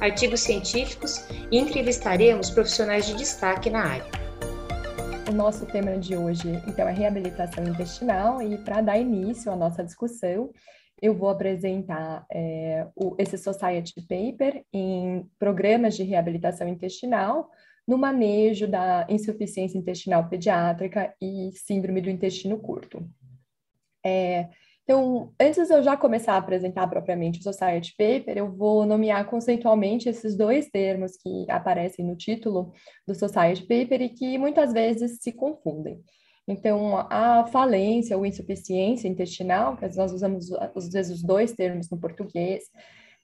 artigos científicos e entrevistaremos profissionais de destaque na área. O nosso tema de hoje, então, é reabilitação intestinal e para dar início à nossa discussão, eu vou apresentar é, o, esse Society Paper em programas de reabilitação intestinal no manejo da insuficiência intestinal pediátrica e síndrome do intestino curto. É, então, antes de eu já começar a apresentar propriamente o Society Paper, eu vou nomear conceitualmente esses dois termos que aparecem no título do Society Paper e que muitas vezes se confundem. Então, a falência ou insuficiência intestinal, que nós usamos às vezes os dois termos no português,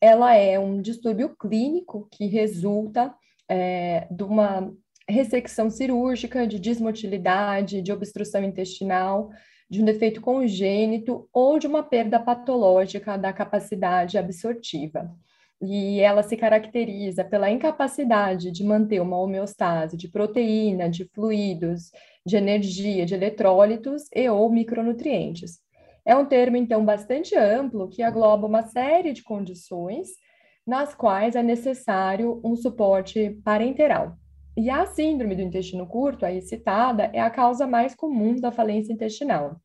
ela é um distúrbio clínico que resulta é, de uma ressecção cirúrgica, de desmotilidade, de obstrução intestinal, de um defeito congênito ou de uma perda patológica da capacidade absortiva. E ela se caracteriza pela incapacidade de manter uma homeostase de proteína, de fluidos, de energia, de eletrólitos e ou micronutrientes. É um termo, então, bastante amplo que agloba uma série de condições nas quais é necessário um suporte parenteral. E a síndrome do intestino curto, aí citada, é a causa mais comum da falência intestinal.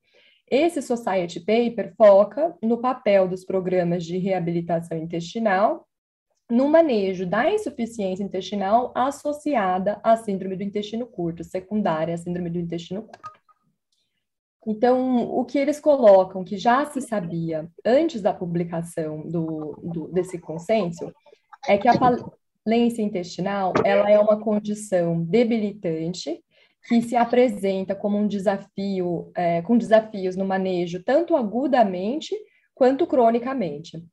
Esse Society Paper foca no papel dos programas de reabilitação intestinal no manejo da insuficiência intestinal associada à síndrome do intestino curto, secundária à síndrome do intestino curto. Então, o que eles colocam, que já se sabia antes da publicação do, do, desse consenso, é que a falência intestinal ela é uma condição debilitante que se apresenta como um desafio, é, com desafios no manejo tanto agudamente quanto cronicamente.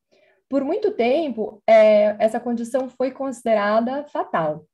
Por muito tempo, é, essa condição foi considerada fatal,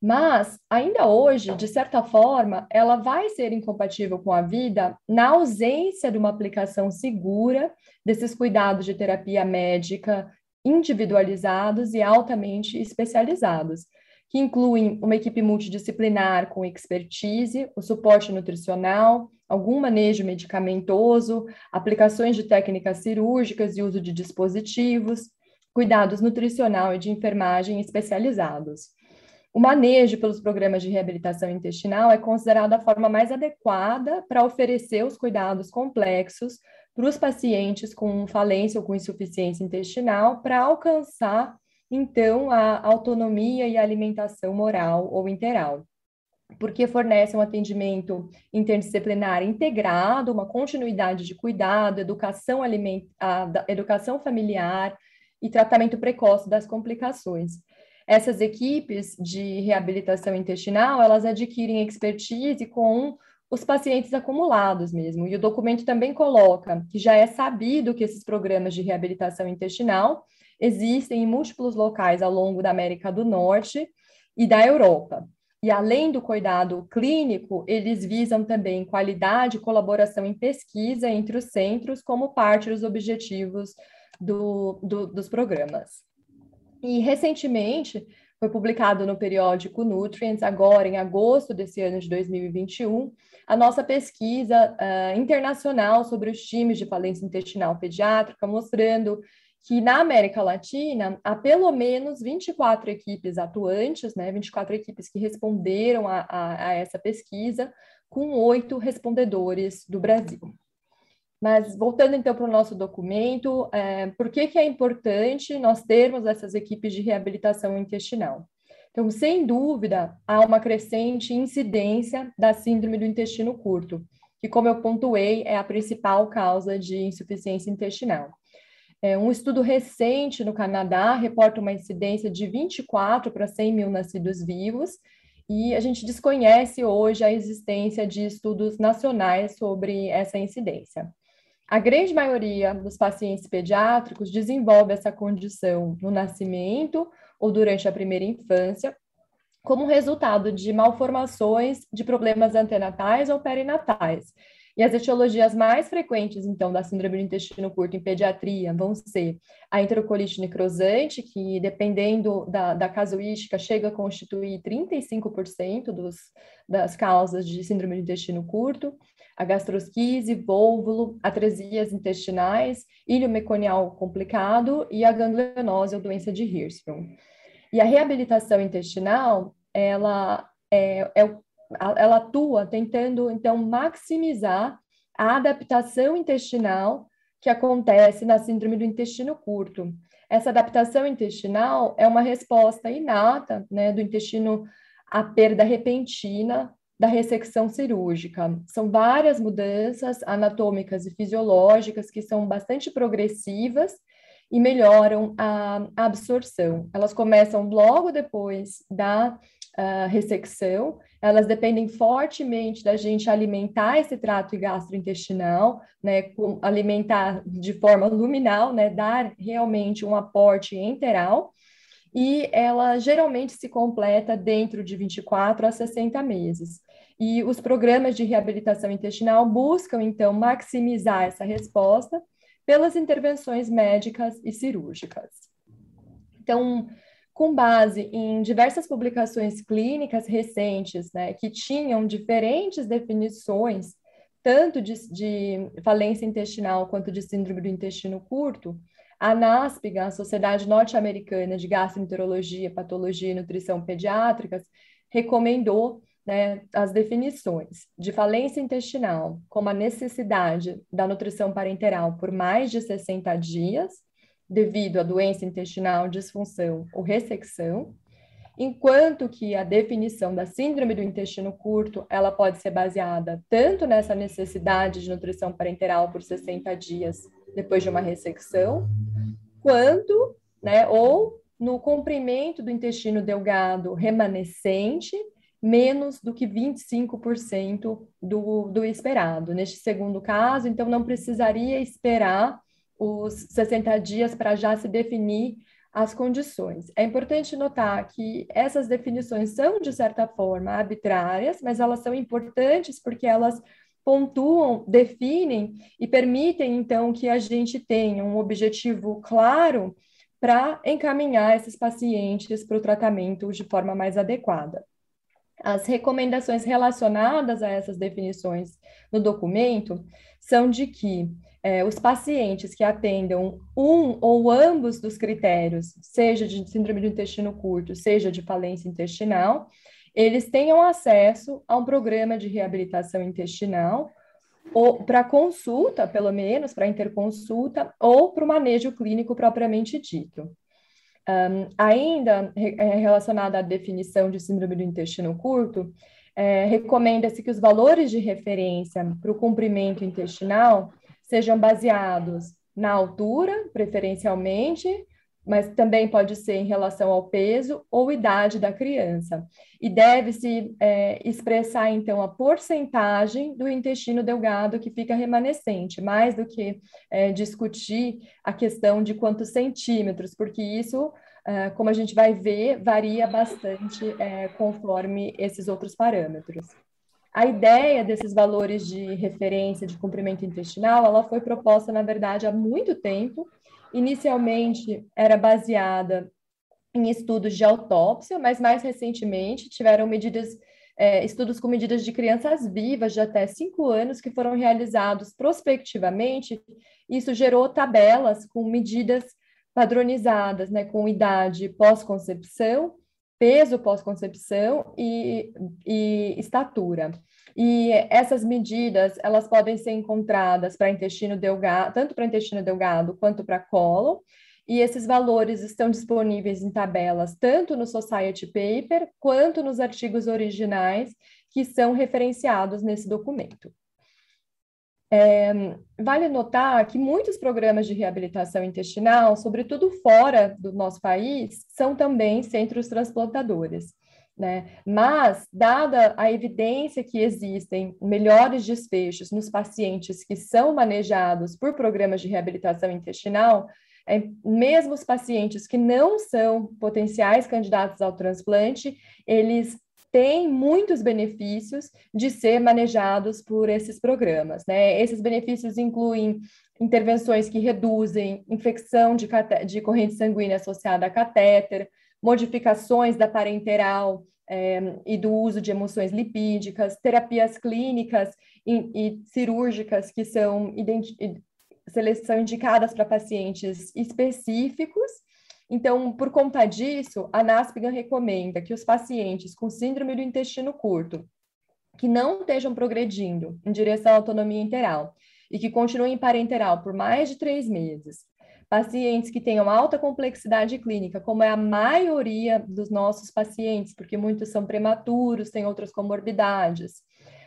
mas ainda hoje, de certa forma, ela vai ser incompatível com a vida na ausência de uma aplicação segura desses cuidados de terapia médica individualizados e altamente especializados, que incluem uma equipe multidisciplinar com expertise, o suporte nutricional, algum manejo medicamentoso, aplicações de técnicas cirúrgicas e uso de dispositivos, cuidados nutricional e de enfermagem especializados. O manejo pelos programas de reabilitação intestinal é considerado a forma mais adequada para oferecer os cuidados complexos para os pacientes com falência ou com insuficiência intestinal para alcançar, então, a autonomia e a alimentação moral ou interal. Porque fornece um atendimento interdisciplinar integrado, uma continuidade de cuidado, educação, alimentar, educação familiar e tratamento precoce das complicações. Essas equipes de reabilitação intestinal, elas adquirem expertise com os pacientes acumulados mesmo. E o documento também coloca que já é sabido que esses programas de reabilitação intestinal existem em múltiplos locais ao longo da América do Norte e da Europa. E além do cuidado clínico, eles visam também qualidade e colaboração em pesquisa entre os centros como parte dos objetivos do, do, dos programas. E recentemente foi publicado no periódico Nutrients, agora em agosto desse ano de 2021, a nossa pesquisa uh, internacional sobre os times de falência intestinal pediátrica, mostrando que na América Latina há pelo menos 24 equipes atuantes, né, 24 equipes que responderam a, a, a essa pesquisa, com oito respondedores do Brasil. Mas voltando então para o nosso documento, é, por que, que é importante nós termos essas equipes de reabilitação intestinal? Então, sem dúvida, há uma crescente incidência da síndrome do intestino curto, que, como eu pontuei, é a principal causa de insuficiência intestinal. É, um estudo recente no Canadá reporta uma incidência de 24 para 100 mil nascidos vivos, e a gente desconhece hoje a existência de estudos nacionais sobre essa incidência. A grande maioria dos pacientes pediátricos desenvolve essa condição no nascimento ou durante a primeira infância, como resultado de malformações de problemas antenatais ou perinatais. E as etiologias mais frequentes, então, da síndrome do intestino curto em pediatria vão ser a enterocolite necrosante, que, dependendo da, da casuística, chega a constituir 35% dos, das causas de síndrome do intestino curto, a gastrosquise, vôvulo, atresias intestinais, ilho meconial complicado e a ganglionose ou doença de Hirschsprung. E a reabilitação intestinal, ela, é, é, ela atua tentando, então, maximizar a adaptação intestinal que acontece na síndrome do intestino curto. Essa adaptação intestinal é uma resposta inata né, do intestino à perda repentina da ressecção cirúrgica. São várias mudanças anatômicas e fisiológicas que são bastante progressivas e melhoram a absorção. Elas começam logo depois da uh, ressecção, elas dependem fortemente da gente alimentar esse trato gastrointestinal, né, alimentar de forma luminal, né, dar realmente um aporte enteral, e ela geralmente se completa dentro de 24 a 60 meses. E os programas de reabilitação intestinal buscam, então, maximizar essa resposta pelas intervenções médicas e cirúrgicas. Então, com base em diversas publicações clínicas recentes, né, que tinham diferentes definições, tanto de, de, falência intestinal quanto de síndrome do intestino curto, a NASPGA, a Sociedade Norte-Americana de Gastroenterologia, Patologia e Nutrição Pediátricas, recomendou né, as definições de falência intestinal como a necessidade da nutrição parenteral por mais de 60 dias, devido à doença intestinal, disfunção ou ressecção, enquanto que a definição da síndrome do intestino curto, ela pode ser baseada tanto nessa necessidade de nutrição parenteral por 60 dias depois de uma ressecção, quanto, né, ou no comprimento do intestino delgado remanescente menos do que 25% do, do esperado. Neste segundo caso, então, não precisaria esperar os 60 dias para já se definir as condições. É importante notar que essas definições são, de certa forma, arbitrárias, mas elas são importantes porque elas pontuam, definem e permitem, então, que a gente tenha um objetivo claro para encaminhar esses pacientes para o tratamento de forma mais adequada. As recomendações relacionadas a essas definições no documento são de que é, os pacientes que atendam um ou ambos dos critérios, seja de síndrome do intestino curto, seja de falência intestinal, eles tenham acesso a um programa de reabilitação intestinal, ou para consulta, pelo menos, para interconsulta, ou para o manejo clínico propriamente dito. Um, ainda é, relacionada à definição de síndrome do intestino curto, é, recomenda-se que os valores de referência para o comprimento intestinal sejam baseados na altura, preferencialmente, mas também pode ser em relação ao peso ou idade da criança. E deve-se é, expressar, então, a porcentagem do intestino delgado que fica remanescente, mais do que é, discutir a questão de quantos centímetros, porque isso, é, como a gente vai ver, varia bastante é, conforme esses outros parâmetros. A ideia desses valores de referência de comprimento intestinal, ela foi proposta, na verdade, há muito tempo, Inicialmente era baseada em estudos de autópsia, mas mais recentemente tiveram medidas, é, estudos com medidas de crianças vivas de até cinco anos que foram realizados prospectivamente. Isso gerou tabelas com medidas padronizadas, né, com idade pós-concepção, peso pós-concepção e, e estatura. E essas medidas, elas podem ser encontradas para intestino delgado, tanto para intestino delgado quanto para colo, e esses valores estão disponíveis em tabelas tanto no Society Paper quanto nos artigos originais que são referenciados nesse documento. É, vale notar que muitos programas de reabilitação intestinal, sobretudo fora do nosso país, são também centros transplantadores. Né? Mas, dada a evidência que existem melhores desfechos nos pacientes que são manejados por programas de reabilitação intestinal, é, mesmo os pacientes que não são potenciais candidatos ao transplante, eles têm muitos benefícios de ser manejados por esses programas. Né? Esses benefícios incluem intervenções que reduzem infecção de, de corrente sanguínea associada a catéter, modificações da parenteral é, e do uso de emulsões lipídicas, terapias clínicas e, e cirúrgicas que são, são indicadas para pacientes específicos. Então, por conta disso, a NASPGAN recomenda que os pacientes com síndrome do intestino curto, que não estejam progredindo em direção à autonomia interal e que continuem parenteral por mais de três meses, pacientes que tenham alta complexidade clínica, como é a maioria dos nossos pacientes, porque muitos são prematuros, têm outras comorbidades,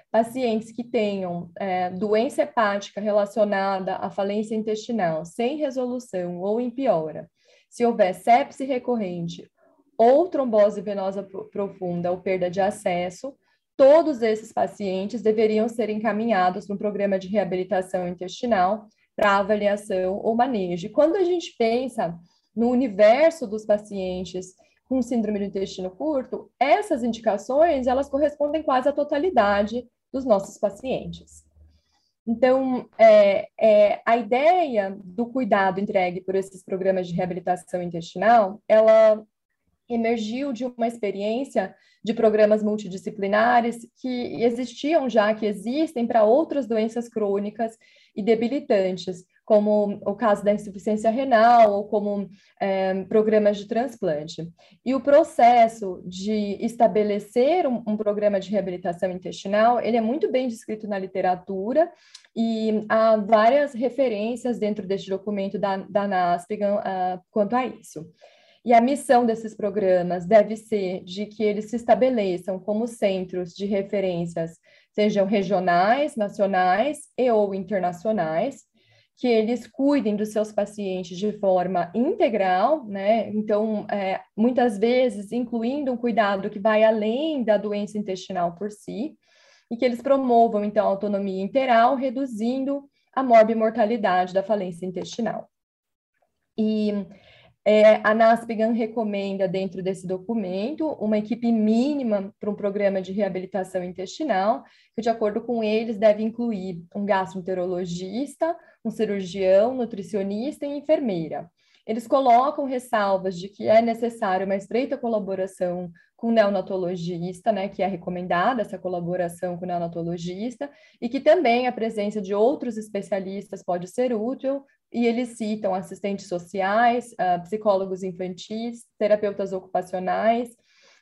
pacientes que tenham é, doença hepática relacionada à falência intestinal sem resolução ou em piora, se houver sepse recorrente ou trombose venosa profunda ou perda de acesso, todos esses pacientes deveriam ser encaminhados no programa de reabilitação intestinal para avaliação ou manejo. quando a gente pensa no universo dos pacientes com síndrome do intestino curto, essas indicações, elas correspondem quase à totalidade dos nossos pacientes. Então, é, é, a ideia do cuidado entregue por esses programas de reabilitação intestinal, ela emergiu de uma experiência de programas multidisciplinares que existiam já, que existem para outras doenças crônicas e debilitantes, como o caso da insuficiência renal ou como é, programas de transplante. E o processo de estabelecer um, um, programa de reabilitação intestinal, ele é muito bem descrito na literatura e há várias referências dentro deste documento da, da NASPGAN uh, quanto a isso. E a missão desses programas deve ser de que eles se estabeleçam como centros de referências, sejam regionais, nacionais e ou internacionais, que eles cuidem dos seus pacientes de forma integral, né? Então, é, muitas vezes, incluindo um cuidado que vai além da doença intestinal por si, e que eles promovam, então, a autonomia interal, reduzindo a morbimortalidade da falência intestinal. E é, a NASPGAN recomenda, dentro desse documento, uma equipe mínima para um programa de reabilitação intestinal, que, de acordo com eles, deve incluir um gastroenterologista, um cirurgião, nutricionista e enfermeira. Eles colocam ressalvas de que é necessário uma estreita colaboração com o neonatologista, né, que é recomendada essa colaboração com o neonatologista, e que também a presença de outros especialistas pode ser útil, e eles citam assistentes sociais, uh, psicólogos infantis, terapeutas ocupacionais,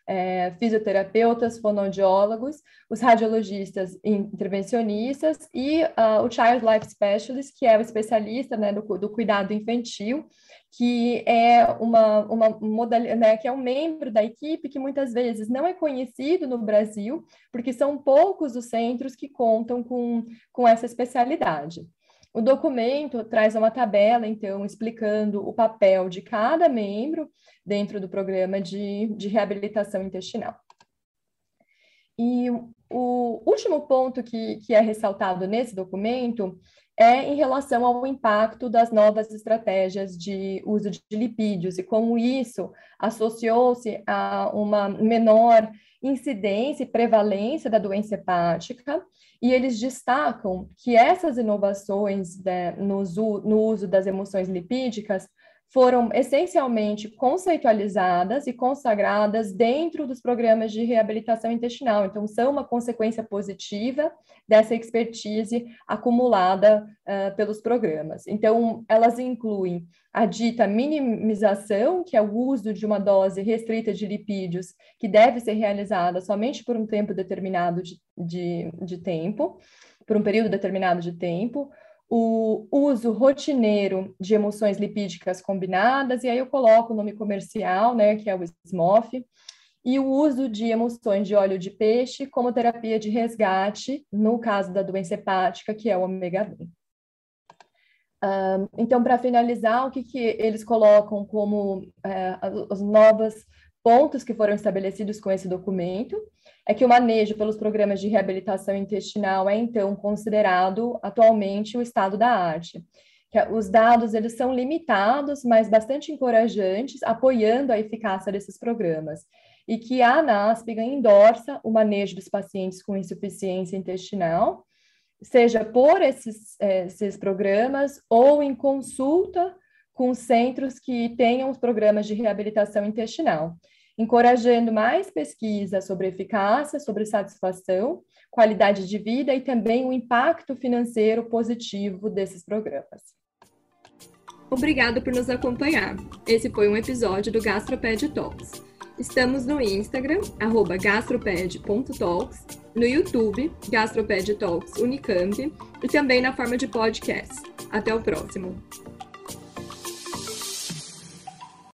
é, fisioterapeutas, fonoaudiólogos, os radiologistas intervencionistas e uh, o Child Life Specialist, que é o especialista né, do, do cuidado infantil, que é uma, uma modalidade, né, que é um membro da equipe que muitas vezes não é conhecido no Brasil, porque são poucos os centros que contam com, com essa especialidade. O documento traz uma tabela, então, explicando o papel de cada membro dentro do programa de, de reabilitação intestinal. E o último ponto que, que é ressaltado nesse documento é em relação ao impacto das novas estratégias de uso de lipídios e como isso associou-se a uma menor incidência e prevalência da doença hepática, e eles destacam que essas inovações né, no, no uso das emoções lipídicas foram essencialmente conceitualizadas e consagradas dentro dos programas de reabilitação intestinal. Então, são uma consequência positiva dessa expertise acumulada uh, pelos programas. Então, elas incluem a dita minimização, que é o uso de uma dose restrita de lipídios, que deve ser realizada somente por um tempo determinado de, de, de tempo, por um período determinado de tempo, o uso rotineiro de emulsões lipídicas combinadas, e aí eu coloco o nome comercial, né, que é o SMOF, e o uso de emulsões de óleo de peixe como terapia de resgate, no caso da doença hepática, que é o ômega 3. então, para finalizar, o que, que eles colocam como uh, as novas pontos que foram estabelecidos com esse documento é que o manejo pelos programas de reabilitação intestinal é, então, considerado atualmente o estado da arte, que os dados eles são limitados, mas bastante encorajantes, apoiando a eficácia desses programas. E que a ANASP endorsa o manejo dos pacientes com insuficiência intestinal, seja por esses, é, esses programas ou em consulta com centros que tenham os programas de reabilitação intestinal, encorajando mais pesquisa sobre eficácia, sobre satisfação, qualidade de vida e também o impacto financeiro positivo desses programas. Obrigado por nos acompanhar. Esse foi um episódio do Gastroped Talks. Estamos no Instagram, gastroped.talks, no YouTube, Gastroped Talks Unicamp, e também na forma de podcast. Até o próximo!